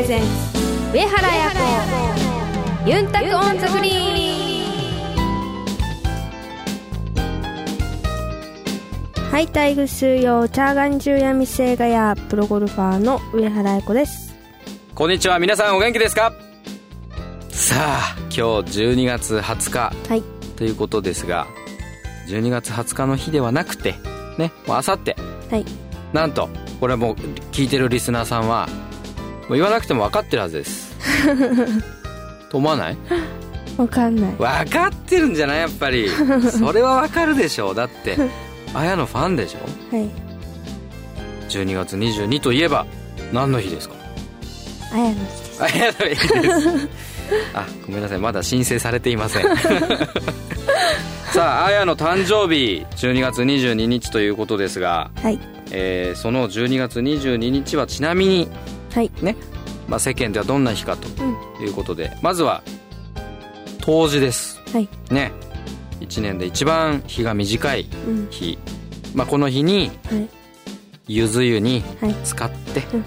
presents 上原彩子ユンタク on the green。はい、ハイ、グスーヨー、チャーガンジューヤミセーガヤープロゴルファーの上原彩子です。こんにちは皆さんお元気ですか？さあ今日12月20日はい、ということですが12月20日の日ではなくてねもうあさってはい、なんとこれはもう聞いてるリスナーさんはもう言わなくても分かってるはずです。と思わない？わかんない。分かってるんじゃない？やっぱり。それは分かるでしょう。だってあやのファンでしょ？はい、12月22といえば何の日ですか？あやの日です。あやの日です。あごめんなさい。まだ申請されていません。さああやの誕生日12月22日ということですが、はい、えーその12月22日はちなみにはい、ね、まあ、世間ではどんな日かとうん、いうことでまずは冬至です。はい、ね。1年で一番日が短いうん、日、まあ、この日にはい、ゆず湯にはい、使って、うん。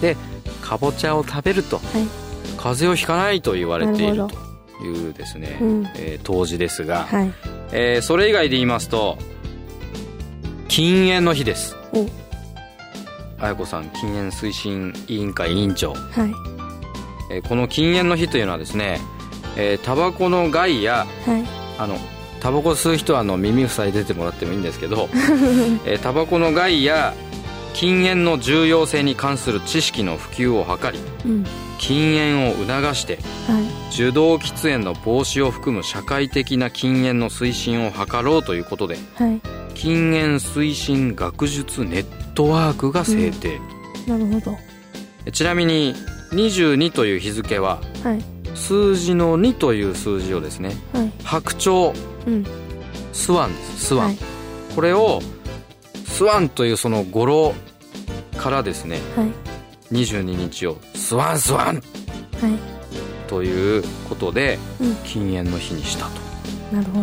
でかぼちゃを食べるとはい、風邪をひかないと言われているというですね、うん。えー冬至ですが、はい、えーそれ以外で言いますと禁煙の日です。お、綾子さん禁煙推進委員会委員長、はい、えーこの禁煙の日というのはですねえータバコの害やはい、あのタバコ吸う人はあの耳塞いでてもらってもいいんですけど、えータバコの害や禁煙の重要性に関する知識の普及を図りうん、禁煙を促してはい、受動喫煙の防止を含む社会的な禁煙の推進を図ろうということではい、禁煙推進学術ネットワークが制定、なるほど。ちなみに22という日付ははい、数字の2という数字をですねはい、白鳥うん、スワンですスワン、はい、これをスワンというその語呂からですねはい、22日をスワンスワンはい、ということでうん、禁煙の日にしたなるほ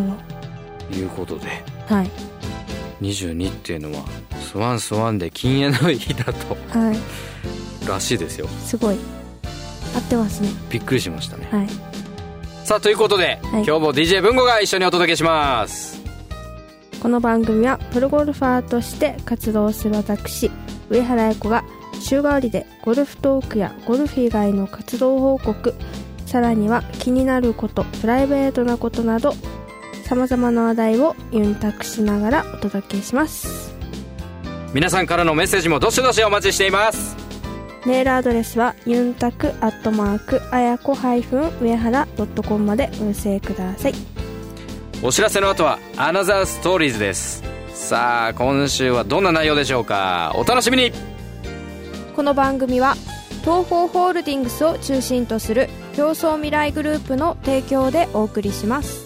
ということで。ど。はい、22っていうのはスワンスワンで禁煙の日だと。はい、らしいですよ。すごい。合ってますね。びっくりしましたね。はい、さあということで、はい。今日も DJ 文吾が一緒にお届けします。この番組はプロゴルファーとして活動する私上原彩子が週替わりでゴルフトークやゴルフ以外の活動報告さらには気になることプライベートなことなどさまざまな話題をユンタクしながらお届けします皆さんからのメッセージもどしどしお待ちしています。メールアドレスはユンタクアットマークあやこ上原 .com までお寄せください。お知らせの後はアナザーストーリーズです。さあ今週はどんな内容でしょうか。お楽しみに。この番組は東方ホールディングスを中心とする競争未来グループの提供でお送りします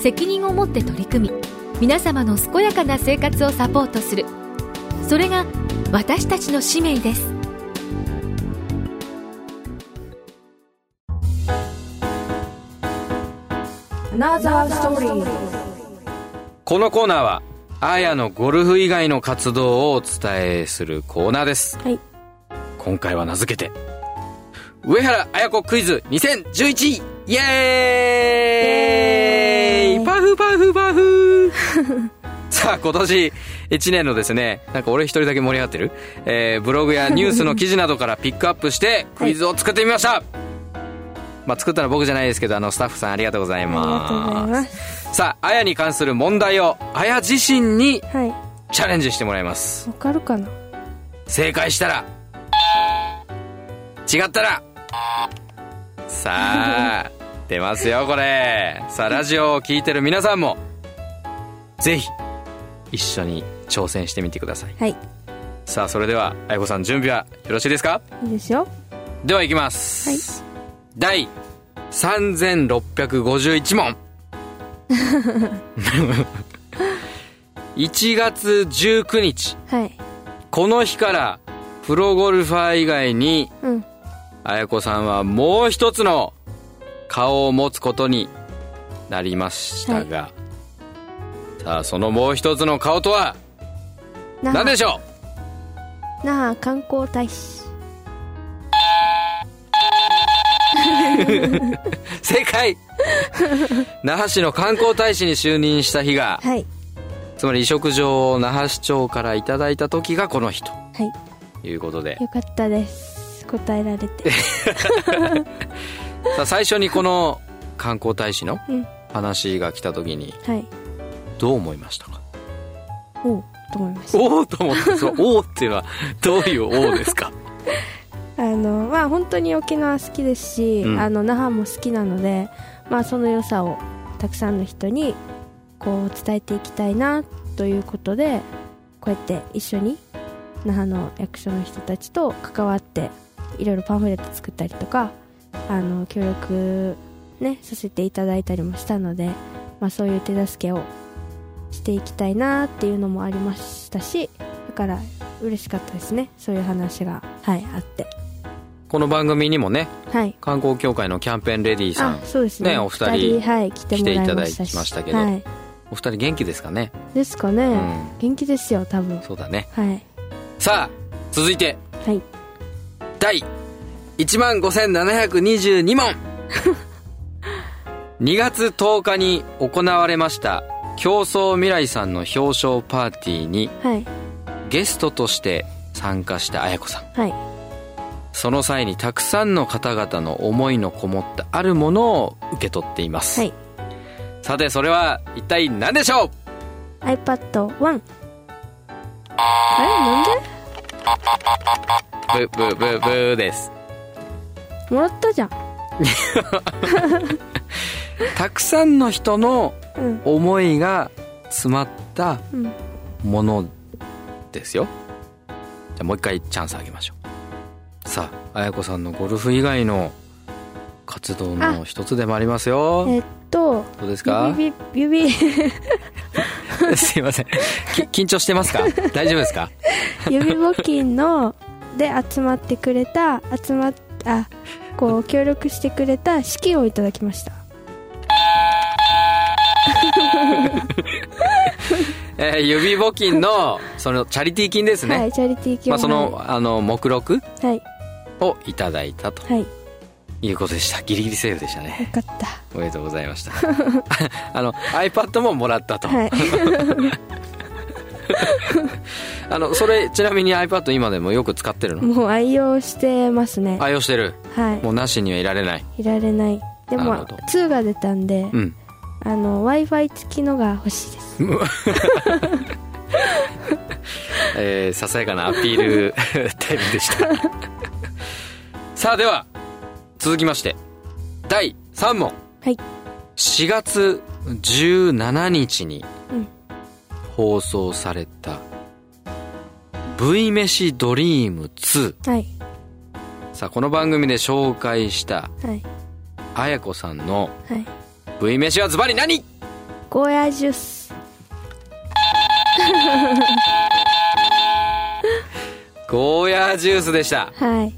責任を持って取り組み皆様の健やかな生活をサポートする。それが私たちの使命です。このコーナーはあやのゴルフ以外の活動をお伝えするコーナーです。はい。今回は名付けて上原綾子クイズ2011イエーイパフパフパフ。さあ今年1年のですねなんか俺一人だけ盛り上がってる、えーブログやニュースの記事などからピックアップしてクイズを作ってみました、まあ作ったのは僕じゃないですけどあのスタッフさんありがとうございまますす。さああやに関する問題をあや自身にはい。チャレンジしてもらいます。わかるかな？正解したら違ったら。さあ出ますよこれ。さあラジオを聴いてる皆さんもぜひ一緒に挑戦してみてください。はい。さあそれではあやこさん準備はよろしいですか？いいですよ。ではいきます、第3651問。1月19日。はい。この日からプロゴルファー以外にうん。あやこさんはもう一つの顔を持つことになりましたが、さあそのもう一つの顔とは何でしょ那覇観光大使。う 正解。那覇市の観光大使に就任した日がはい。つまり移植状を那覇市長からいただいた時がこの日とはい。いうことで。よかったです。答えられて さあ最初にこの観光大使のうん。話が来た時にはい。どう思いましたか？おうと思いました。おおと思ってその おおっていうのはどういうおおですか？あのまあ本当に沖縄好きですし、うん。あの那覇も好きなのでまあその良さをたくさんの人にこう伝えていきたいなということでこうやって一緒に那覇の役所の人たちと関わっていろいろパンフレット作ったりとかあの協力ねさせていただいたりもしたので、まあ、そういう手助けをしていきたいなっていうのもありましたしだから嬉しかったですね。そういう話がはいあって。この番組にもねはい。観光協会のキャンペーンレディーさあんそうですね。ねお二人はい、来て来ていただきましたけどはい、お二人元気ですかね？ですかね、うん。元気ですよ多分。そうだね。はい。さあ続いて。はい。第1万5722問。2月10日に行われました競争未来さんの表彰パーティーにはい。ゲストとして参加した綾子さん。はい。その際にたくさんの方々の思いのこもったあるものを受け取っています、はい。さてそれは一体何でしょう？iPad1 あれ？なんで？ブブブブーですもらったじゃん。たくさんの人のうん。思いが詰まったうん。ものですよ。じゃあもう一回チャンスあげましょう。さあ綾子さんのゴルフ以外の活動の一つでもありますよ。えっとどうですか？指指。すいません。き緊張してますか？大丈夫ですか？指募金ので集まってくれた集まっあこう協力してくれた資金をいただきました。えー指募金のそのチャリティー金ですね、はいチャリティー金まあ、そのあの目録はい。をいただいたとはい。よいうことでした。ギリギリセーフでしたね。かった。おめでとうございました。あの iPad ももらったと、はい あのそれちなみに iPad 今でもよく使ってるの？もう愛用してますね。愛用してる？はい。もうなしにはいられない？いられない。でもなるほど。2が出たんで、うん。あの w i f i 付きのが欲しいです。えーささやかなアピールタイムでした。さあでは続きまして第3問。はい。4月17日にうん放送された「V 飯ドリーム2はい」さあこの番組で紹介したはい。綾子さんのはい。V 飯はズバリ何？ゴーヤジュース。ゴーヤージュースでした。はい。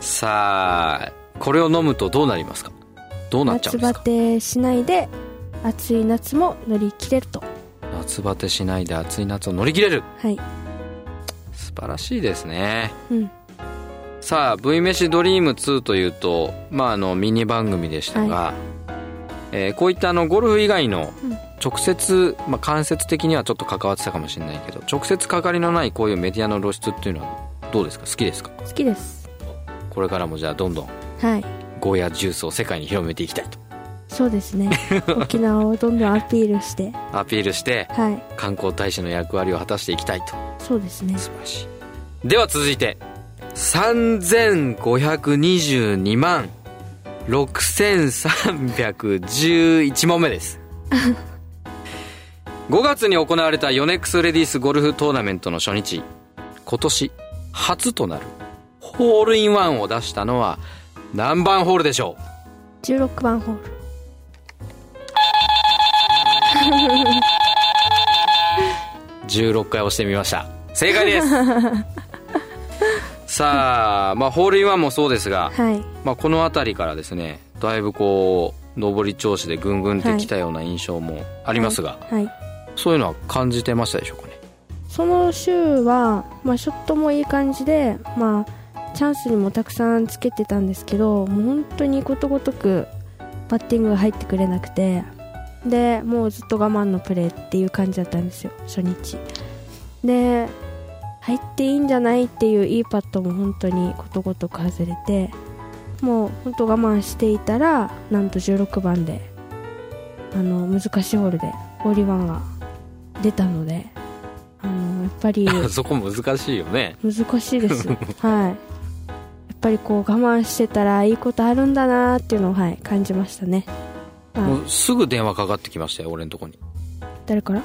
さあこれを飲むとどうなりますか？どうなっちゃうん夏バですか？テしないで暑い夏も乗り切れると夏バテしないで暑い夏を乗り切れる。はい。素晴らしいですね。うん。さあ「V 飯ドリーム2」というと、まあ、あのミニ番組でしたが、えーこういったあのゴルフ以外のうん。直接、まあ、間接的にはちょっと関わってたかもしれないけど直接関わりのないこういうメディアの露出っていうのはどうですか？好きですか？好きです。これからもじゃあどんどんはい。ゴーヤジュースを世界に広めていきたいとそうですね。沖縄をどんどんアピールして。アピールしてはい。観光大使の役割を果たしていきたいと。そうですね。素晴らしい。では続いて3522万6311問目です。5月に行われたヨネックスレディースゴルフトーナメントの初日。今年初となるホールインワンを出したのは何番ホールでしょ16番ホール。う16回押してみました。正解です。さあ、まあ、ホールインワンもそうですが、はい。まあ、この辺りからですねだいぶこう上り調子でぐんぐんってきたような印象もありますが、はい。そういうのは感じてましたでしょうかね？その週は、まあ、ショットもいい感じで、まあ、チャンスにもたくさんつけてたんですけどもう本当にことごとくバッティングが入ってくれなくてでもうずっと我慢のプレーっていう感じだったんですよ初日。で入っていいんじゃないっていういいパットも本当にことごとく外れてもう本当我慢していたらなんと16番であの難しいホールでホーリーワンが出たのであのやっぱり そこ難しいよね。難しいです。はい。やっぱりこう我慢してたらいいことあるんだなっていうのを、はい、感じましたね、はいもうすぐ電話かかってきましたよ俺のとこに。誰から？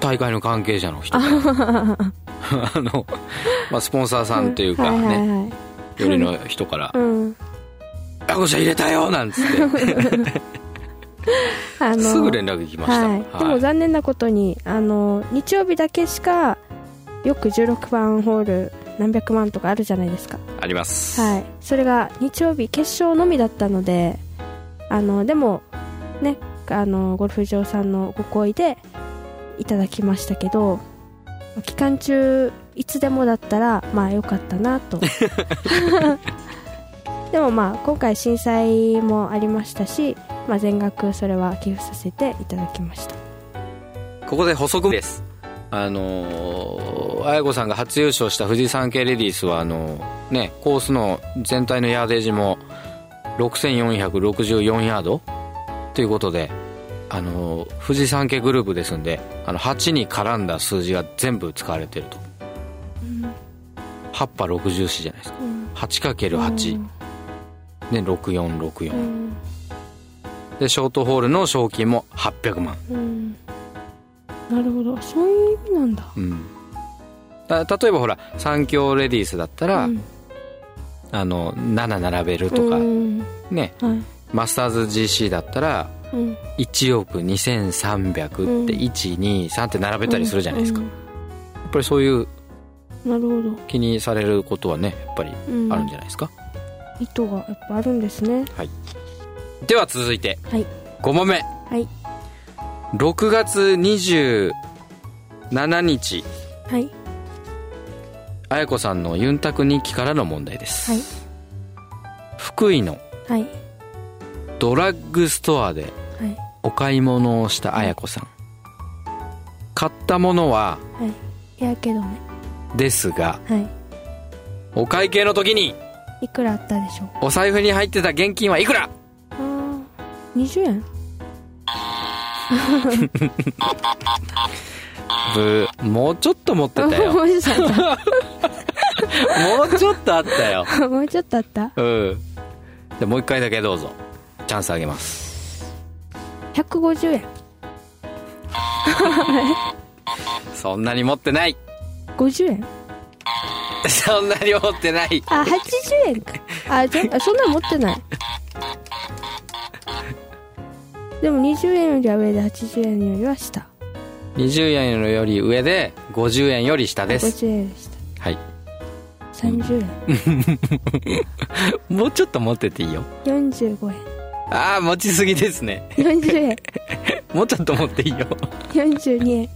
大会の関係者の人 あの、まあ、スポンサーさんというかはいはいねはい。よりの人から。うん「あこちゃん入れたよ!」なんつって。あのすぐ連絡来ました、はい、でも残念なことにあの日曜日だけしかよく16番ホール何百万とかあるじゃないですか。あります、はい。それが日曜日決勝のみだったのであのでもねあのゴルフ場さんのご好意でいただきましたけど期間中いつでもだったらまあ良かったなと。でもまあ今回震災もありましたし、まあ、全額それは寄付させていただきました。ここで補足です。あのー、綾子さんが初優勝した富士山系レディースはあのーねコースの全体のヤーデージも6464ヤード？ということであのー富士山系グループですんであの8に絡んだ数字が全部使われてると、8波60じゃないですか、8×8、ね、6464、うんでショートホールの賞金も800万。うんなるほど。そういう意味なんだ。うん。だ例えばほら三強レディースだったら、うんあの7並べるとか、うん。ね。はい。マスターズ GC だったらうん。1億2300ってうん123って並べたりするじゃないですか、うんやっぱりそういうなるほど、気にされることはねやっぱりうん、あるんじゃないですか、意図がやっぱあるんですね。では続いて。はい。5問目。はい。6月27日。はい綾子さんのユンタク日記からの問題です、はい。福井のはい。ドラッグストアではい。お買い物をした綾子さん。買ったものははい。日焼け止めですがはい。お会計の時にいくらあったでしょう？お財布に入ってた現金はいくら？あー20円ブーもうちょっと持ってたよ もうちょっとあったよ。た もうちょっとあった？うん。でもう一回だけどうぞ。チャンスあげます。150円。そんなに持ってない。50円？そんなに持ってない。あ80円か。あじゃあそんなの持ってない。でも20円よりは上で80円よりは下。20円より上で50円より下です。50円でしたはい30円 もうちょっと持ってていいよ。45円。ああ持ちすぎですね。40円。もうちょっと持っていいよ。42円。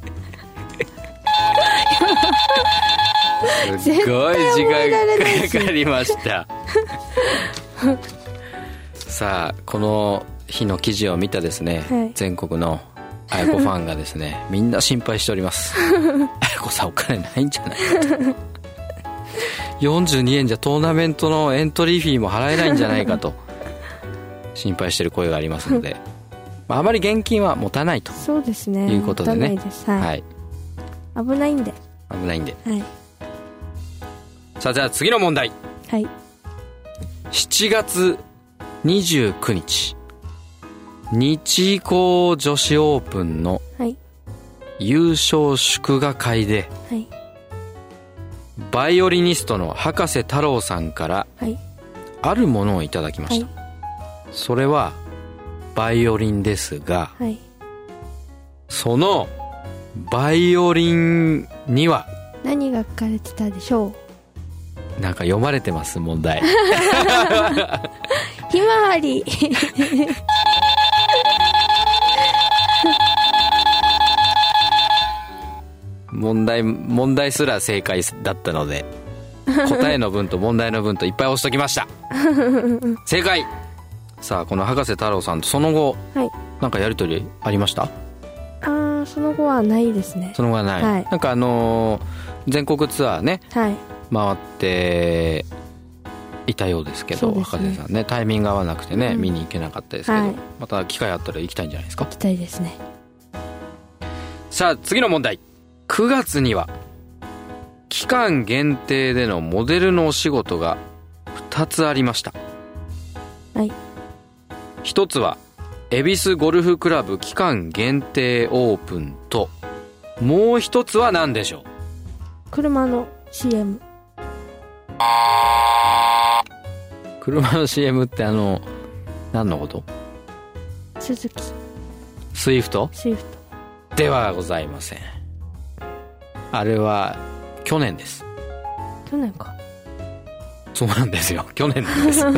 すっごい時間かかりました。さあこの日の記事を見たですね、はい。全国のあやこファンがですね みんな心配しております。あやこさんお金ないんじゃないかと42円じゃトーナメントのエントリーフィーも払えないんじゃないかと。心配してる声がありますので、まあ、あまり現金は持たないと、そうですね。いうことでね。持たないです。はい、はい、危ないんで。危ないんで。はい。さあじゃあ次の問題。はい。7月29日。日光女子オープンのはい。優勝祝賀会ではいバイオリニストの博士太郎さんからはい。あるものをいただきました、それはバイオリンですがはい。そのバイオリンには何が書かれてたでしょう？なんか読まれてます問題。ひまわり 問題問題すら正解だったので 答えの分と問題の分といっぱい押しときました。正解。さあこの博士太郎さんとその後はい。なんかやり取りありました？あーその後はないですね。その後はない、はい。なんかあのー全国ツアーねはい。回っていたようですけどね。博士さんね。タイミング合わなくてね、うん。見に行けなかったですけど、はい。また機会あったら行きたいんじゃないですか？行きたいですね。さあ次の問題9月には期間限定でのモデルのお仕事が2つありました。はい。一つは恵比寿ゴルフクラブ期間限定オープンともう一つは何でしょう？車の CM 車の CM ってあの何のこと？鈴木。スイフト？スイフト。ではございませんあれは去年です。去年か。そうなんですよ。去年なんです。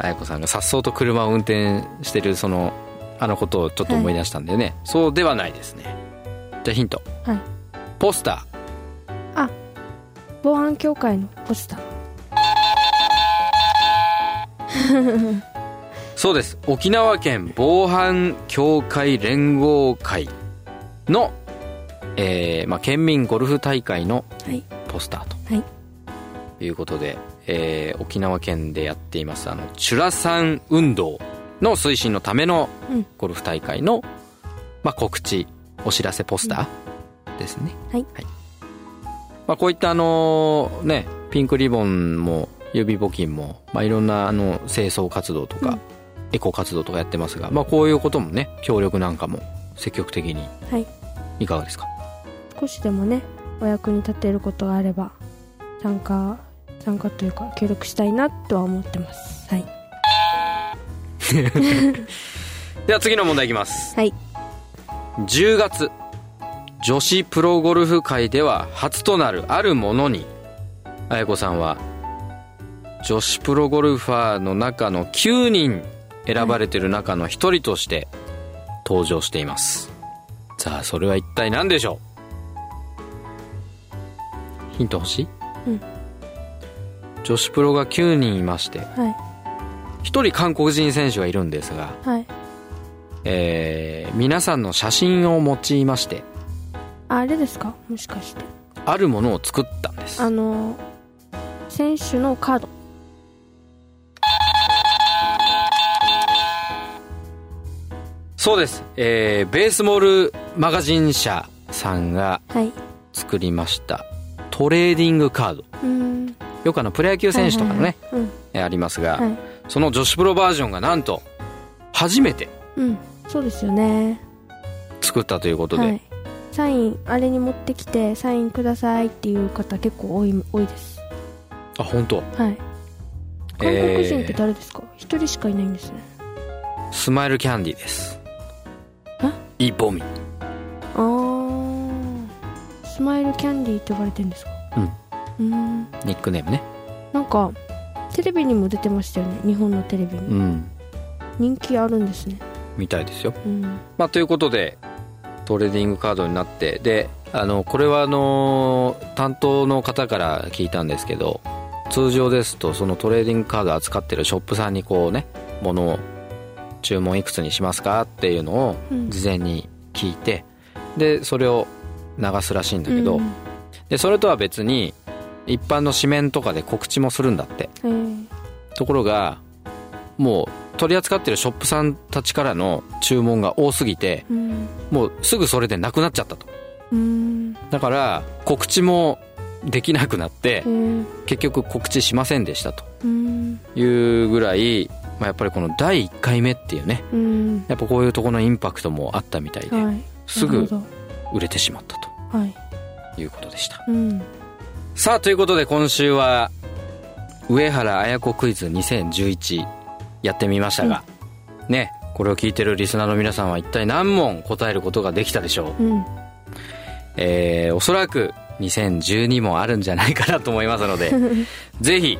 彩子さんがさっそうと車を運転してるそのあのことをちょっと思い出したんでね、そうではないですね。じゃあヒント。はい。ポスタ防犯協会のポスターー。そうです。沖縄県防犯協会連合会の、えーまあ、県民ゴルフ大会のはい。ポスターと、はい。いうことで、えー沖縄県でやっていますあのチュラサン運動の推進のためのうん。ゴルフ大会の、まあ、告知お知らせポスターですね、はい。まあ、こういったあのねピンクリボンも指募金も、まあ、いろんなあの清掃活動とか、うん。エコ活動とかやってますが、まあ、こういうこともね協力なんかも積極的にはいいかがですか？少しでもねお役に立てることがあれば参加参加というか協力したいなとは思ってます。はい。では次の問題いきます。はい。10月女子プロゴルフ界では初となるあるものに綾子さんは女子プロゴルファーの中の9人選ばれてる中の1人として登場しています、さあそれは一体何でしょう？ヒント欲しい、うん。女子プロが9人いましてはい。1人韓国人選手がいるんですが、はい。えー皆さんの写真を用いましてああれですか？もしかして。あるものを作ったんです。あの選手のカード。そうです、えーベースボールマガジン社さんがはい。作りました。トレーディングカード。うーん。よくあのプロ野球選手とかのね、はいはい。はいえーありますが、うんはい。その女子プロバージョンがなんと初めてうん。そうですよね。作ったということで、はい。サインあれに持ってきてサインくださいっていう方結構多い多いです。あ本当？はい。韓国人って誰ですか？一、人しかいないんですね。スマイルキャンディーです。あイボミスマイルキャンディーって呼ばれてるんですか？うん。ん。ニックネームね。なんかテレビにも出てましたよね日本のテレビうにん。人気あるんですね。みたいですよ。うん。まあ、ということでトレーディングカードになってであのこれはあの担当の方から聞いたんですけど通常ですとそのトレーディングカード扱ってるショップさんにこうね物を注文いくつにしますかっていうのをうん。事前に聞いてでそれを流すらしいんだけど、うん。でそれとは別に一般の紙面とかで告知もするんだって。えーところがもう取り扱ってるショップさんたちからの注文が多すぎてうん。もうすぐそれでなくなっちゃったと。うん。だから告知もできなくなってうん結局告知しませんでしたと。うん。いうぐらい、まあ、やっぱりこの第1回目っていうねうん。やっぱこういうところのインパクトもあったみたいで、はい。すぐ売れてしまったどはい。ということでした。うん。さあということで今週は上原綾子クイズ2011やってみましたが、ねこれを聞いてるリスナーの皆さんは一体何問答えることができたでしょう？うん。えー、おそらく2012もあるんじゃないかなと思いますので ぜひ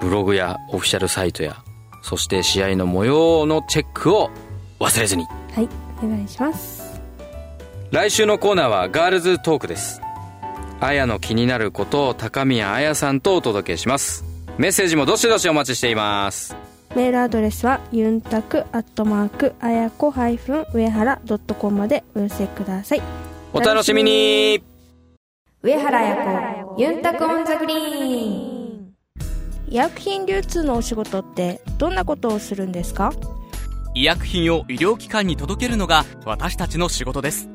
ブログやオフィシャルサイトやそして試合の模様のチェックを忘れずに。はいお願いします来週のコーナーはガールズトークです。あやの気になることを高宮あやさんとお届けします。メッセージもどしどしお待ちしています。メールアドレスはユンタクアットマークあやこハイフン上原ドットコムまでお寄せください。お楽しみに。上原彩子ユンタクオンザグリーン。医薬品流通のお仕事ってどんなことをするんですか？医薬品を医療機関に届けるのが私たちの仕事です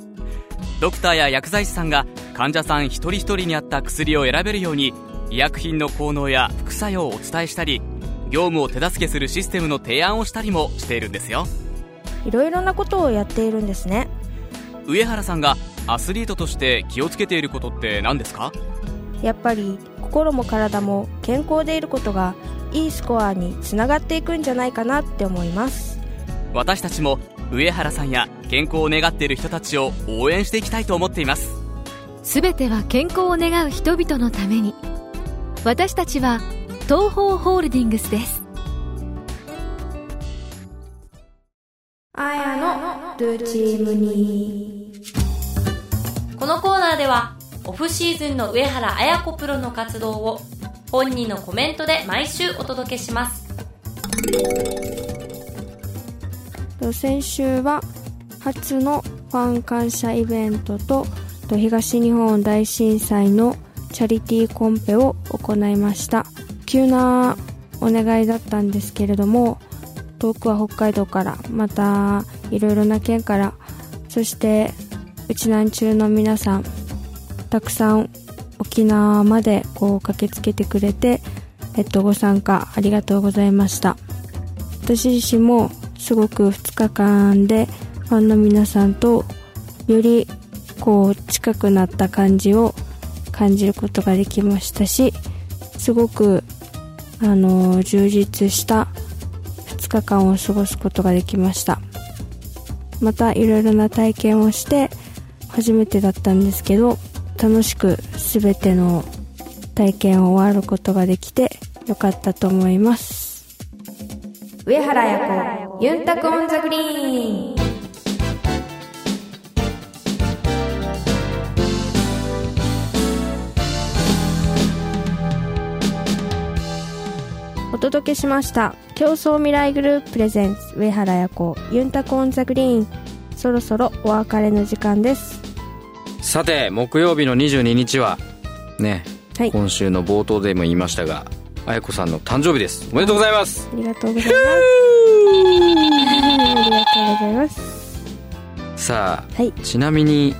ドクターや薬剤師さんが患者さん一人一人に合った薬を選べるように医薬品の効能や副作用をお伝えしたり業務を手助けするシステムの提案をしたりもしているんですよ。いろいろなことをやっているんですね。上原さんがアスリートとして気をつけていることって何ですか？やっぱり心も体も健康でいることがいいスコアにつながっていくんじゃないかなって思います。私たちも上原さんや健康を願っている人たちを応援していきたいと思っています。すべては健康を願う人々のために。私たちは東方ホールディングスです。あやのルーチームにこのコーナーではオフシーズンの上原綾子プロの活動を本人のコメントで毎週お届けします先週は初のファン感謝イベントと東日本大震災のチャリティーコンペを行いました。急なお願いだったんですけれども遠くは北海道からまたいろいろな県からそしてうちなん中の皆さんたくさん沖縄までこう駆けつけてくれて、えっと、ご参加ありがとうございました。私自身もすごく2日間でファンの皆さんとよりこう近くなった感じを感じることができましたしすごくあの充実した2日間を過ごすことができました。またいろいろな体験をして初めてだったんですけど楽しく全ての体験を終わることができてよかったと思います。上原彩子ユンタクオンザグリーン。お届けしました共創未来グループ presents 上原彩子ユンタク on the green。そろそろお別れの時間です。さて木曜日の22日はね、はい。今週の冒頭でも言いましたが彩子さんの誕生日です。おめでとうございます。ありがとうございます。ありがとうございますさあはい。ちなみに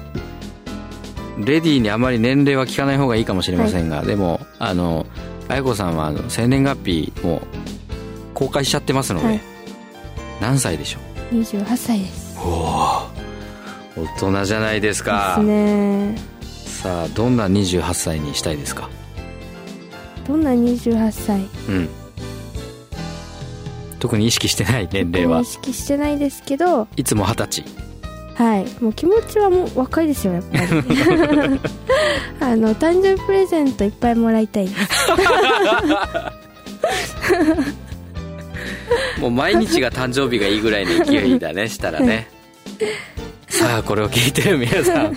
レディーにあまり年齢は聞かない方がいいかもしれませんが、でもあのあやこさんはあの生年月日も公開しちゃってますので、はい。何歳でしょ28歳です。うおお大人じゃないですか。ですね。さあどんな28歳にしたいですか？どんな28歳？うん。特に意識してない年齢は？意識してないですけどいつも二十歳。はい。もう気持ちはもう若いですよやっぱり。あの誕生日プレゼントいっぱいもらいたいです。もう毎日が誕生日がいいぐらいの勢いだねしたらね。さあこれを聞いてる皆さん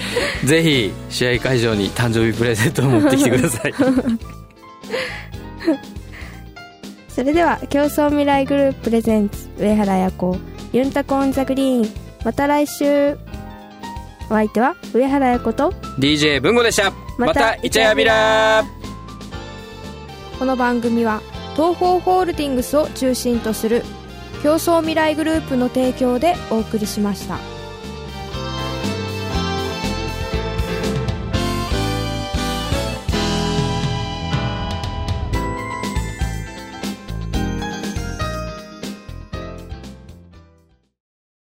ぜひ試合会場に誕生日プレゼントを持ってきてください。それでは競争未来グループプレゼンツ上原彩子ユンタコオンザグリーン。また来週。お相手は上原彩子と DJ 文吾でした。またまたイチャヤビラ。この番組は東方ホールディングスを中心とする競争未来グループの提供でお送りしました。